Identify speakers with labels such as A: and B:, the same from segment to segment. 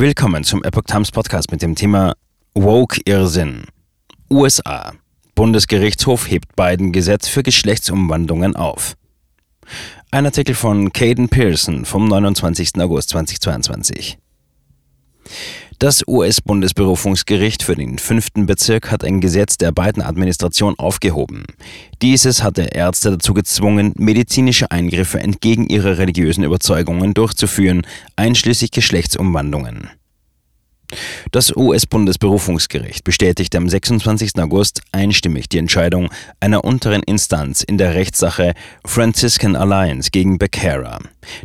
A: Willkommen zum Epoch Times Podcast mit dem Thema Woke Irrsinn. USA. Bundesgerichtshof hebt Biden Gesetz für Geschlechtsumwandlungen auf. Ein Artikel von Caden Pearson vom 29. August 2022. Das US-Bundesberufungsgericht für den fünften Bezirk hat ein Gesetz der beiden Administration aufgehoben. Dieses hatte Ärzte dazu gezwungen, medizinische Eingriffe entgegen ihrer religiösen Überzeugungen durchzuführen, einschließlich Geschlechtsumwandlungen. Das US-Bundesberufungsgericht bestätigte am 26. August einstimmig die Entscheidung einer unteren Instanz in der Rechtssache Franciscan Alliance gegen Becerra.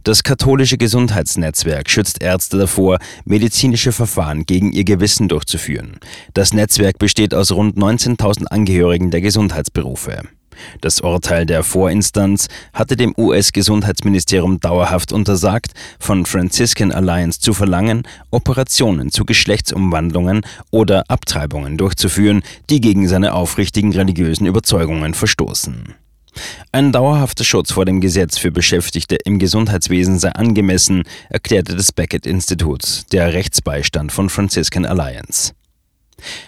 A: Das katholische Gesundheitsnetzwerk schützt Ärzte davor, medizinische Verfahren gegen ihr Gewissen durchzuführen. Das Netzwerk besteht aus rund 19.000 Angehörigen der Gesundheitsberufe. Das Urteil der Vorinstanz hatte dem US-Gesundheitsministerium dauerhaft untersagt, von Franciscan Alliance zu verlangen, Operationen zu Geschlechtsumwandlungen oder Abtreibungen durchzuführen, die gegen seine aufrichtigen religiösen Überzeugungen verstoßen. Ein dauerhafter Schutz vor dem Gesetz für Beschäftigte im Gesundheitswesen sei angemessen, erklärte das Beckett-Institut, der Rechtsbeistand von Franciscan Alliance.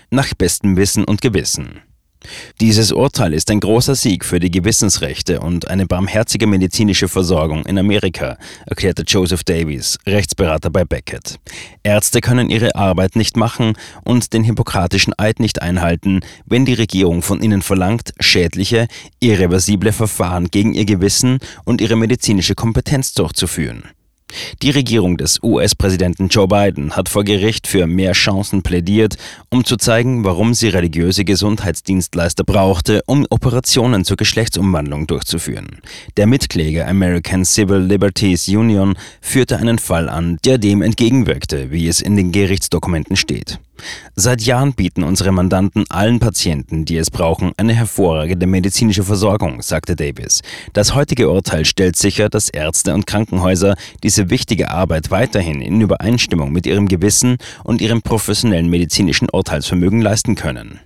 A: Nach bestem Wissen und Gewissen. Dieses Urteil ist ein großer Sieg für die Gewissensrechte und eine barmherzige medizinische Versorgung in Amerika, erklärte Joseph Davies, Rechtsberater bei Beckett. Ärzte können ihre Arbeit nicht machen und den hippokratischen Eid nicht einhalten, wenn die Regierung von ihnen verlangt, schädliche, irreversible Verfahren gegen ihr Gewissen und ihre medizinische Kompetenz durchzuführen. Die Regierung des US-Präsidenten Joe Biden hat vor Gericht für mehr Chancen plädiert, um zu zeigen, warum sie religiöse Gesundheitsdienstleister brauchte, um Operationen zur Geschlechtsumwandlung durchzuführen. Der Mitkläger American Civil Liberties Union führte einen Fall an, der dem entgegenwirkte, wie es in den Gerichtsdokumenten steht. Seit Jahren bieten unsere Mandanten allen Patienten, die es brauchen, eine hervorragende medizinische Versorgung, sagte Davis. Das heutige Urteil stellt sicher, dass Ärzte und Krankenhäuser diese wichtige Arbeit weiterhin in Übereinstimmung mit ihrem Gewissen und ihrem professionellen medizinischen Urteilsvermögen leisten können.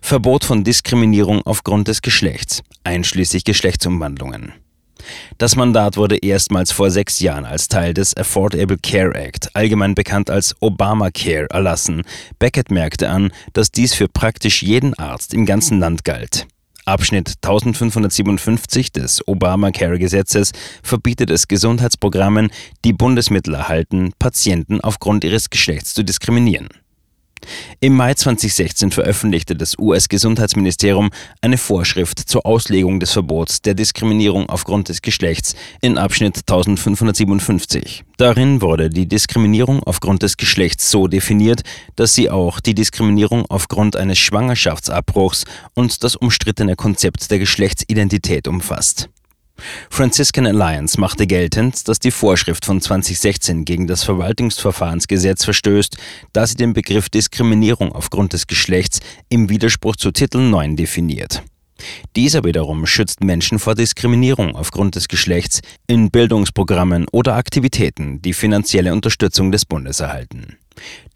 A: Verbot von Diskriminierung aufgrund des Geschlechts, einschließlich Geschlechtsumwandlungen. Das Mandat wurde erstmals vor sechs Jahren als Teil des Affordable Care Act, allgemein bekannt als Obamacare, erlassen. Beckett merkte an, dass dies für praktisch jeden Arzt im ganzen Land galt. Abschnitt 1557 des Obamacare-Gesetzes verbietet es Gesundheitsprogrammen, die Bundesmittel erhalten, Patienten aufgrund ihres Geschlechts zu diskriminieren. Im Mai 2016 veröffentlichte das US-Gesundheitsministerium eine Vorschrift zur Auslegung des Verbots der Diskriminierung aufgrund des Geschlechts in Abschnitt 1557. Darin wurde die Diskriminierung aufgrund des Geschlechts so definiert, dass sie auch die Diskriminierung aufgrund eines Schwangerschaftsabbruchs und das umstrittene Konzept der Geschlechtsidentität umfasst. Franciscan Alliance machte geltend, dass die Vorschrift von 2016 gegen das Verwaltungsverfahrensgesetz verstößt, da sie den Begriff Diskriminierung aufgrund des Geschlechts im Widerspruch zu Titel 9 definiert. Dieser wiederum schützt Menschen vor Diskriminierung aufgrund des Geschlechts in Bildungsprogrammen oder Aktivitäten, die finanzielle Unterstützung des Bundes erhalten.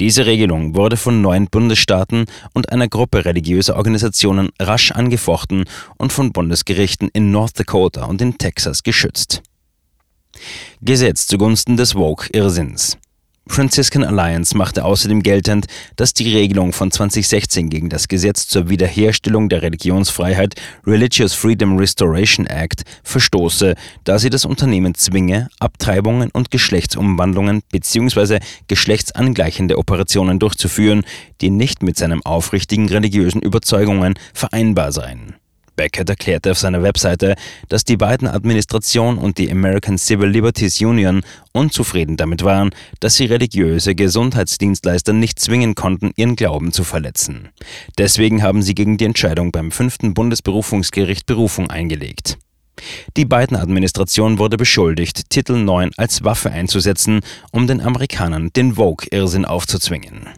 A: Diese Regelung wurde von neun Bundesstaaten und einer Gruppe religiöser Organisationen rasch angefochten und von Bundesgerichten in North Dakota und in Texas geschützt. Gesetz zugunsten des Woke-Irrsinns. Franciscan Alliance machte außerdem geltend, dass die Regelung von 2016 gegen das Gesetz zur Wiederherstellung der Religionsfreiheit Religious Freedom Restoration Act verstoße, da sie das Unternehmen zwinge, Abtreibungen und Geschlechtsumwandlungen bzw. geschlechtsangleichende Operationen durchzuführen, die nicht mit seinen aufrichtigen religiösen Überzeugungen vereinbar seien. Beckett erklärte auf seiner Webseite, dass die beiden Administration und die American Civil Liberties Union unzufrieden damit waren, dass sie religiöse Gesundheitsdienstleister nicht zwingen konnten, ihren Glauben zu verletzen. Deswegen haben sie gegen die Entscheidung beim fünften Bundesberufungsgericht Berufung eingelegt. Die beiden Administration wurde beschuldigt, Titel 9 als Waffe einzusetzen, um den Amerikanern den Vogue-Irrsinn aufzuzwingen.